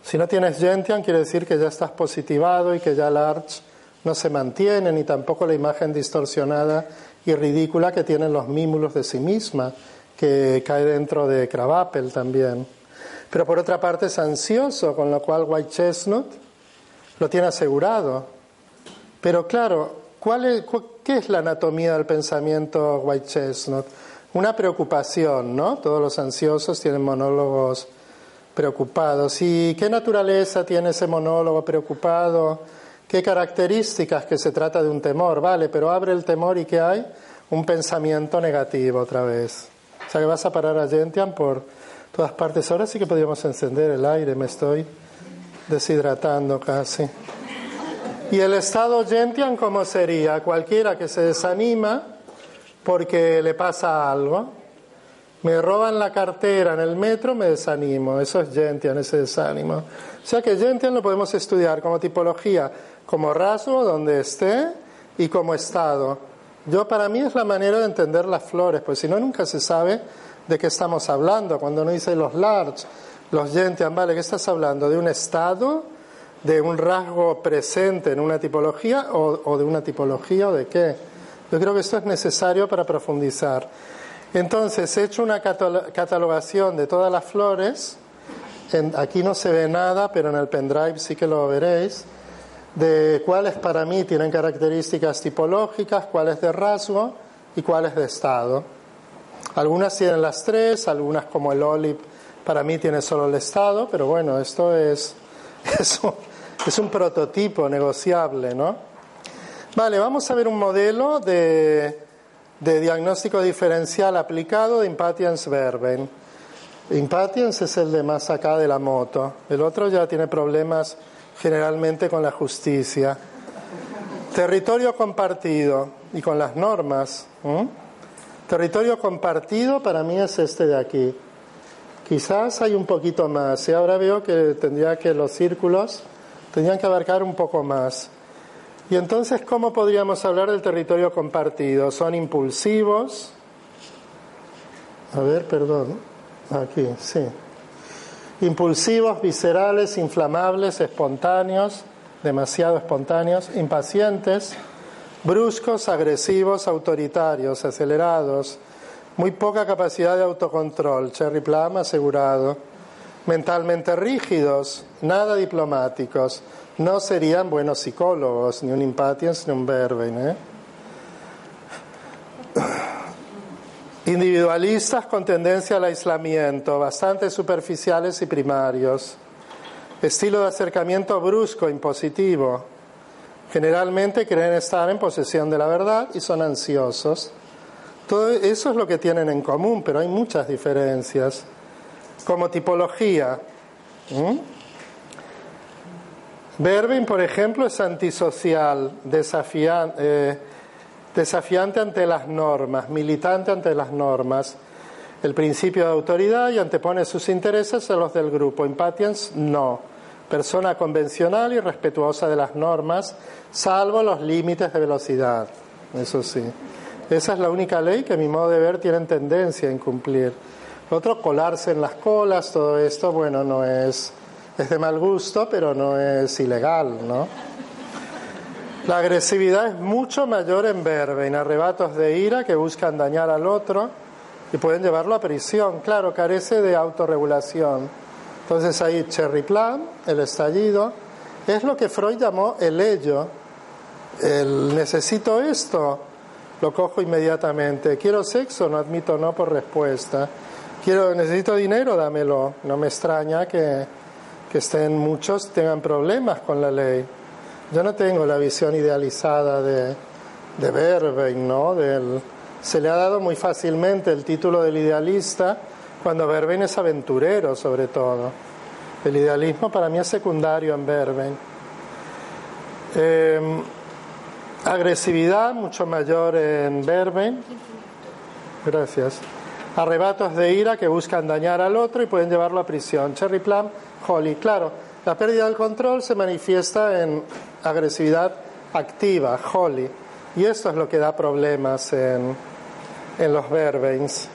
si no tienes Gentian, quiere decir que ya estás positivado y que ya la arch no se mantiene, ni tampoco la imagen distorsionada y ridícula que tienen los mímulos de sí misma, que cae dentro de Cravapel también. Pero por otra parte es ansioso, con lo cual White Chestnut lo tiene asegurado. Pero claro, ¿cuál ¿qué es la anatomía del pensamiento White Chestnut? Una preocupación, ¿no? Todos los ansiosos tienen monólogos preocupados. ¿Y qué naturaleza tiene ese monólogo preocupado? ¿Qué características? Que se trata de un temor, vale, pero abre el temor y ¿qué hay? Un pensamiento negativo otra vez. O sea que vas a parar a Gentian por todas partes. Ahora sí que podríamos encender el aire, me estoy deshidratando casi. Y el estado Gentian, ¿cómo sería? Cualquiera que se desanima porque le pasa algo. Me roban la cartera en el metro, me desanimo. Eso es Gentian, ese desánimo. O sea que Gentian lo podemos estudiar como tipología como rasgo donde esté y como estado. Yo para mí es la manera de entender las flores, pues si no nunca se sabe de qué estamos hablando. Cuando uno dice los large, los gentian, vale, ¿qué estás hablando? ¿De un estado? ¿De un rasgo presente en una tipología o, o de una tipología o de qué? Yo creo que esto es necesario para profundizar. Entonces, he hecho una catalogación de todas las flores. aquí no se ve nada, pero en el pendrive sí que lo veréis de cuáles para mí tienen características tipológicas, cuáles de rasgo y cuáles de estado. Algunas tienen las tres, algunas como el olive para mí tiene solo el estado, pero bueno, esto es, es, un, es un prototipo negociable, ¿no? Vale, vamos a ver un modelo de, de diagnóstico diferencial aplicado de impatience verben. Impatience es el de más acá de la moto, el otro ya tiene problemas generalmente con la justicia. Territorio compartido y con las normas. Territorio compartido para mí es este de aquí. Quizás hay un poquito más. Y ahora veo que tendría que los círculos tendrían que abarcar un poco más. Y entonces, ¿cómo podríamos hablar del territorio compartido? Son impulsivos. A ver, perdón. Aquí, sí impulsivos, viscerales, inflamables, espontáneos, demasiado espontáneos, impacientes, bruscos, agresivos, autoritarios, acelerados, muy poca capacidad de autocontrol, Cherry Plum asegurado, mentalmente rígidos, nada diplomáticos, no serían buenos psicólogos, ni un impatience ni un verben. ¿eh? Individualistas con tendencia al aislamiento, bastante superficiales y primarios. Estilo de acercamiento brusco, impositivo. Generalmente creen estar en posesión de la verdad y son ansiosos. Todo eso es lo que tienen en común, pero hay muchas diferencias. Como tipología. Verbin, por ejemplo, es antisocial, desafiante. Eh, desafiante ante las normas, militante ante las normas. El principio de autoridad y antepone sus intereses a los del grupo. Impatience, no. Persona convencional y respetuosa de las normas, salvo los límites de velocidad. Eso sí. Esa es la única ley que, a mi modo de ver, tienen tendencia a incumplir. Otro, colarse en las colas, todo esto, bueno, no es, es de mal gusto, pero no es ilegal, ¿no? La agresividad es mucho mayor en verbe, en arrebatos de ira que buscan dañar al otro y pueden llevarlo a prisión. Claro, carece de autorregulación. Entonces ahí Cherry Plan, el estallido, es lo que Freud llamó el ello. El necesito esto, lo cojo inmediatamente. Quiero sexo, no admito no por respuesta. Quiero, necesito dinero, dámelo. No me extraña que, que estén muchos tengan problemas con la ley. Yo no tengo la visión idealizada de, de ¿no? Se le ha dado muy fácilmente el título del idealista cuando Verben es aventurero, sobre todo. El idealismo para mí es secundario en Verben. Em, agresividad mucho mayor en Verben. Gracias. Arrebatos de ira que buscan dañar al otro y pueden llevarlo a prisión. Cherry Plum, Holly. Claro, la pérdida del control se manifiesta en agresividad activa, holy, y esto es lo que da problemas en, en los verbeins.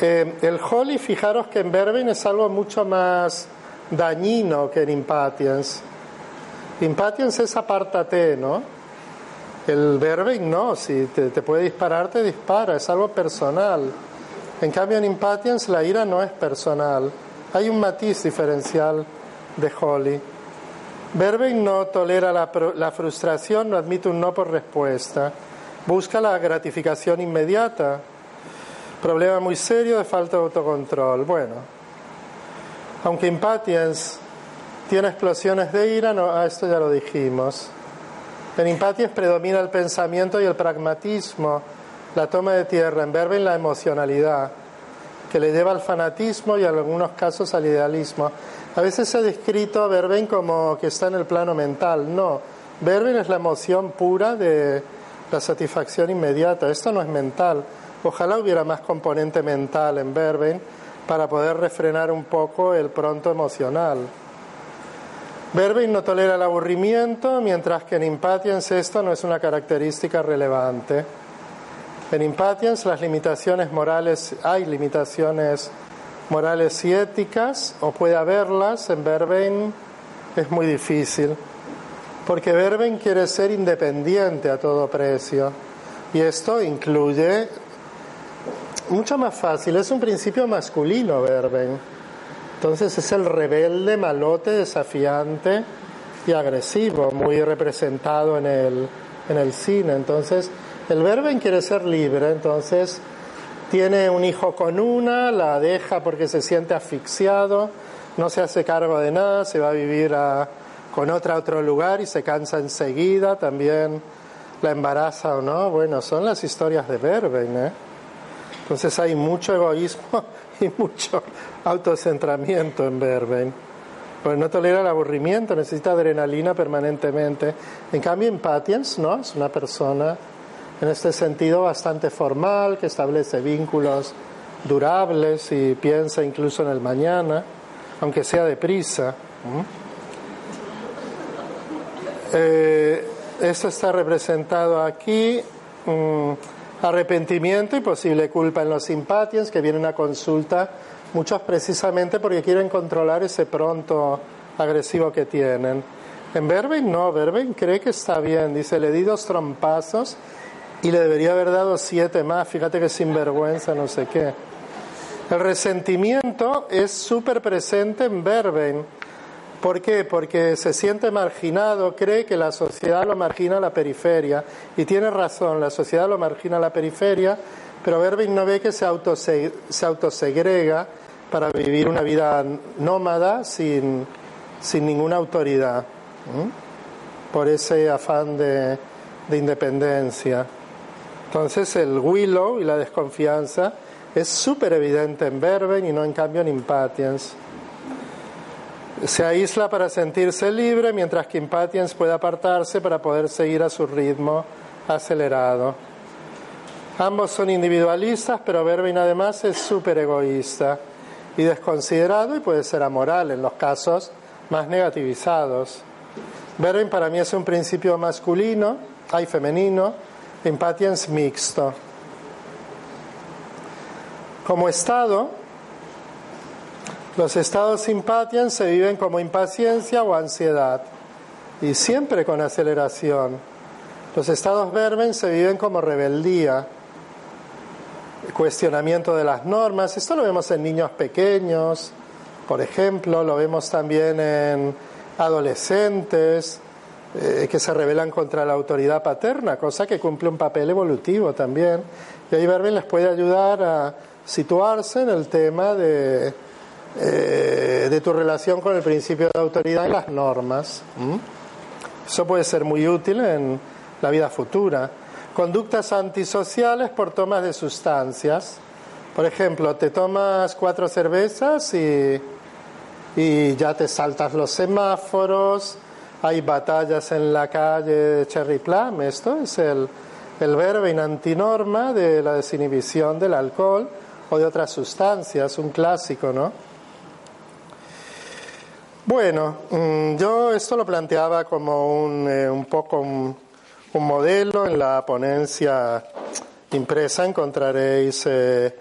Eh, el holy, fijaros que en verbein es algo mucho más dañino que en impatience. Impatience es apártate, ¿no? El verbing no, si te, te, puede disparar, te dispara, es algo personal. En cambio, en Impatience la ira no es personal. Hay un matiz diferencial de Holly. Verbing no tolera la, la frustración, no admite un no por respuesta. Busca la gratificación inmediata. Problema muy serio de falta de autocontrol. Bueno, aunque Impatience tiene explosiones de ira, no, a esto ya lo dijimos. En Impatience predomina el pensamiento y el pragmatismo, la toma de tierra, en Verben la emocionalidad, que le lleva al fanatismo y en algunos casos al idealismo. A veces se ha descrito a Verben como que está en el plano mental. No, Verben es la emoción pura de la satisfacción inmediata. Esto no es mental. Ojalá hubiera más componente mental en Verben para poder refrenar un poco el pronto emocional. Verben no tolera el aburrimiento, mientras que en Impatience esto no es una característica relevante. En Impatience las limitaciones morales, hay limitaciones morales y éticas, o puede haberlas, en Verben es muy difícil, porque Verben quiere ser independiente a todo precio, y esto incluye, mucho más fácil, es un principio masculino Verben, entonces es el rebelde, malote, desafiante y agresivo, muy representado en el, en el cine, entonces el Verben quiere ser libre, entonces tiene un hijo con una, la deja porque se siente asfixiado, no se hace cargo de nada, se va a vivir con otra a otro lugar y se cansa enseguida, también la embaraza o no. Bueno, son las historias de Verben. ¿eh? Entonces hay mucho egoísmo y mucho autocentramiento en Verben. Pues no tolera el aburrimiento, necesita adrenalina permanentemente. En cambio, en Patience, ¿no? Es una persona en este sentido bastante formal, que establece vínculos durables y piensa incluso en el mañana, aunque sea deprisa. Eh, esto está representado aquí, arrepentimiento y posible culpa en los simpatians que vienen a consulta, muchos precisamente porque quieren controlar ese pronto agresivo que tienen. En Verben no, Verben cree que está bien, dice, le di dos trompazos y le debería haber dado siete más, fíjate que sinvergüenza, no sé qué. El resentimiento es súper presente en Verben. ¿Por qué? Porque se siente marginado, cree que la sociedad lo margina a la periferia. Y tiene razón, la sociedad lo margina a la periferia, pero Verben no ve que se, se autosegrega para vivir una vida nómada sin, ninguna autoridad, por ese afán de independencia. Entonces el willow y la desconfianza es súper evidente en Verben y no en cambio en Impatience. Se aísla para sentirse libre, mientras que Impatience puede apartarse para poder seguir a su ritmo acelerado. Ambos son individualistas, pero Verben además es súper egoísta y desconsiderado y puede ser amoral en los casos más negativizados. Verben para mí es un principio masculino, hay femenino, Impatience mixto. Como estado, los estados impatience se viven como impaciencia o ansiedad y siempre con aceleración. Los estados verben se viven como rebeldía, cuestionamiento de las normas. Esto lo vemos en niños pequeños, por ejemplo, lo vemos también en adolescentes, eh, que se rebelan contra la autoridad paterna, cosa que cumple un papel evolutivo también. Y ahí Verben les puede ayudar a situarse en el tema de, eh, de tu relación con el principio de autoridad y las normas. Eso puede ser muy útil en la vida futura. Conductas antisociales por tomas de sustancias. Por ejemplo, te tomas cuatro cervezas y, y ya te saltas los semáforos, hay batallas en la calle Cherry Plum, esto es el, el verbo en antinorma de la desinhibición del alcohol o de otras sustancias, un clásico, ¿no? Bueno, mm, yo esto lo planteaba como un, eh, un poco un, modelo en la ponencia impresa, encontraréis eh,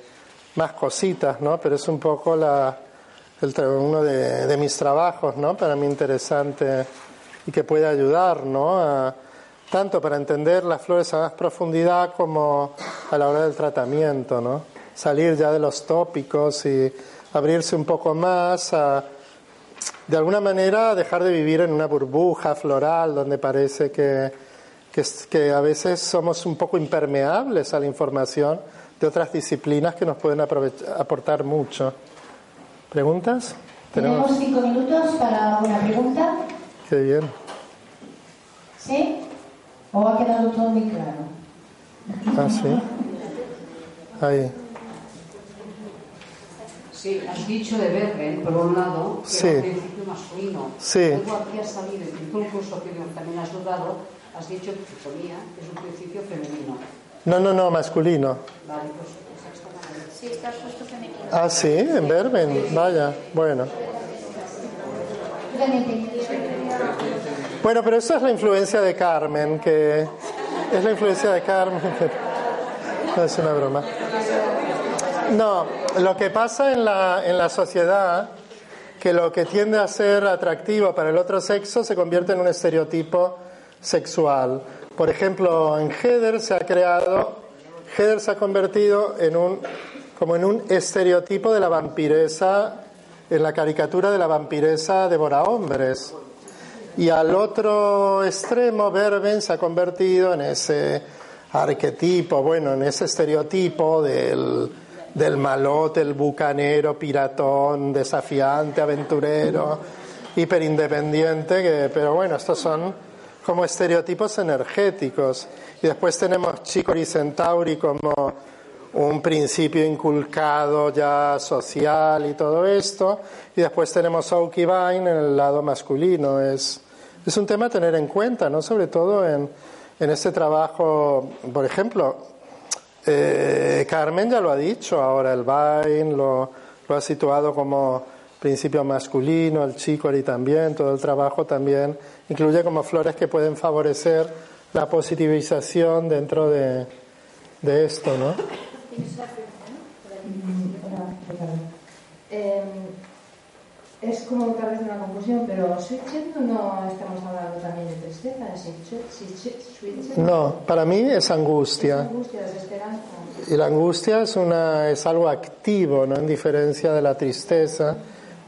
más cositas, ¿no? Pero es un poco la, el, uno de, de mis trabajos, ¿no? Para mí interesante y que puede ayudar ¿no? a, tanto para entender las flores a más profundidad como a la hora del tratamiento, ¿no? Salir ya de los tópicos y abrirse un poco más a, de alguna manera, dejar de vivir en una burbuja floral donde parece que, que, que a veces somos un poco impermeables a la información de otras disciplinas que nos pueden aportar mucho. ¿Preguntas? Tenemos cinco minutos para una pregunta. Qué bien. ¿Sí? ¿O ha quedado todo muy claro? Ah, sí. Ahí. Sí, has dicho de Bergen, por un lado, que sí. era un principio masculino. Sí. Luego aquí has salido, en tu curso que también has dudado, has dicho que es un principio femenino. No, no, no, masculino. Vale, pues exactamente. Sí, está puesto femenino. Ah, sí, en Verben, vaya, bueno. Bueno, pero esa es la influencia de Carmen, que es la influencia de Carmen. No es una broma. No, lo que pasa en la, en la sociedad, que lo que tiende a ser atractivo para el otro sexo se convierte en un estereotipo sexual. Por ejemplo, en Heather se ha creado, Heather se ha convertido en un, como en un estereotipo de la vampiresa, en la caricatura de la vampiresa devora hombres. Y al otro extremo, Verben se ha convertido en ese arquetipo, bueno, en ese estereotipo del, del malote, el bucanero, piratón, desafiante, aventurero, hiperindependiente, pero bueno, estos son como estereotipos energéticos. Y después tenemos Chicory Centauri como un principio inculcado ya social y todo esto. Y después tenemos Oaky Vine en el lado masculino. Es, es un tema a tener en cuenta, ¿no? Sobre todo en, en este trabajo, por ejemplo, eh, Carmen ya lo ha dicho ahora, el Vine lo, lo, ha situado como principio masculino, el Chicory también, todo el trabajo también incluye como flores que pueden favorecer la positivización dentro de, de esto, ¿no? Eh, es como tal vez una confusión, pero switchet no estamos hablando también de tristeza, switchet. No, para mí es angustia. Es angustia, desesperanza. Y la angustia es, una, es algo activo, ¿no? En diferencia de la tristeza,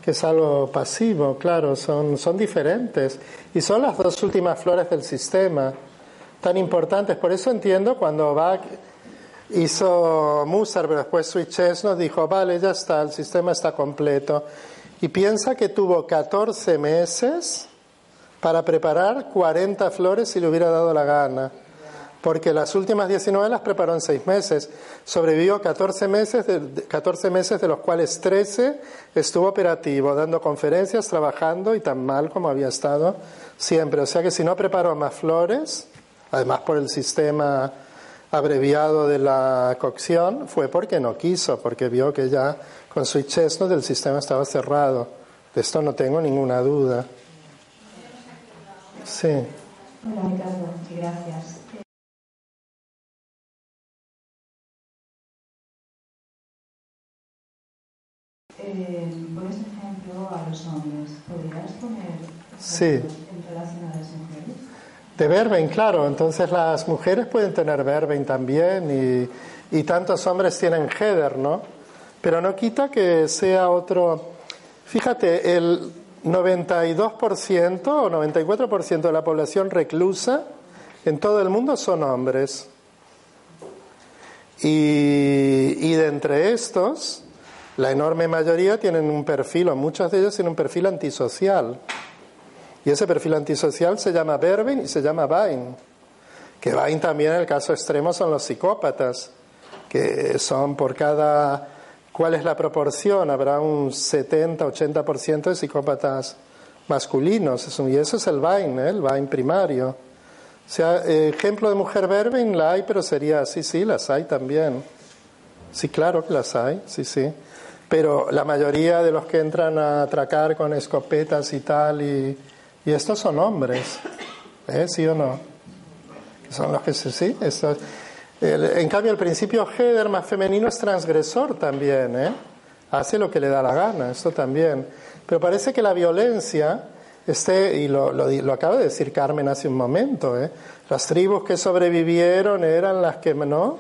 que es algo pasivo, claro, son, son diferentes. Y son las dos últimas flores del sistema, tan importantes. Por eso entiendo cuando Bach hizo Musar, pero después Switches nos dijo, vale, ya está, el sistema está completo. Y piensa que tuvo 14 meses para preparar 40 flores si le hubiera dado la gana. Porque las últimas 19 las preparó en 6 meses. Sobrevivió 14 meses, de, 14 meses de los cuales 13 estuvo operativo, dando conferencias, trabajando y tan mal como había estado siempre. O sea que si no preparó más flores, además por el sistema abreviado de la cocción, fue porque no quiso, porque vio que ya con su chesno del sistema estaba cerrado. De esto no tengo ninguna duda. Sí. Hola Ricardo, gracias. Eh, pones ejemplo a los hombres. ¿Podrías poner Sí. en relación a las mujeres? De verben, claro. Entonces las mujeres pueden tener verben también y, tantos hombres tienen heather, ¿no? Pero no quita que sea otro. Fíjate, el 92% o 94% de la población reclusa en todo el mundo son hombres. Y, y de entre estos, la enorme mayoría tienen un perfil, o muchos de ellos tienen un perfil antisocial. Y ese perfil antisocial se llama Verben y se llama Vine. Que Vine también en el caso extremo son los psicópatas, que son por cada... ¿Cuál es la proporción? Habrá un 70-80% de psicópatas masculinos. Y eso es el Vine, ¿eh? el Vine primario. O sea, ejemplo de mujer Verben la hay, pero sería, sí, sí, las hay también. Sí, claro que las hay, sí, sí. Pero la mayoría de los que entran a atracar con escopetas y tal, y, y estos son hombres, ¿eh? ¿Sí o no? Son los que sí, estos. En cambio, el principio Heather más femenino es transgresor también, ¿eh? Hace lo que le da la gana, esto también. Pero parece que la violencia este, y lo, lo, lo acaba de decir Carmen hace un momento, ¿eh? las tribus que sobrevivieron eran las que, ¿no?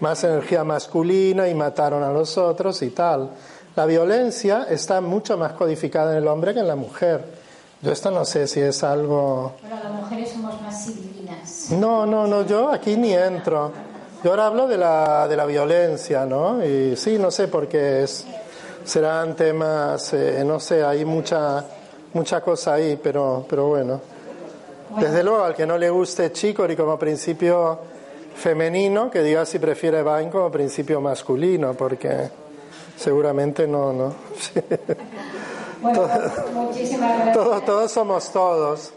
Más energía masculina y mataron a los otros y tal. La violencia está mucho más codificada en el hombre que en la mujer. Yo esto no sé si es algo... Bueno, las mujeres somos más civilinas. No, no, no, yo aquí ni entro. Yo ahora hablo de la, de la violencia, ¿no? Y sí, no sé por qué es. Serán temas, eh, no sé, hay mucha, mucha cosa ahí, pero, pero bueno. Desde luego, al que no le guste Chicory como principio femenino, que diga si prefiere Vine como principio masculino, porque seguramente no, ¿no? Bueno, muchísimas gracias. Todos, todos somos todos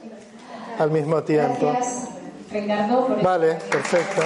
al mismo tiempo. Gracias, por Vale, perfecto.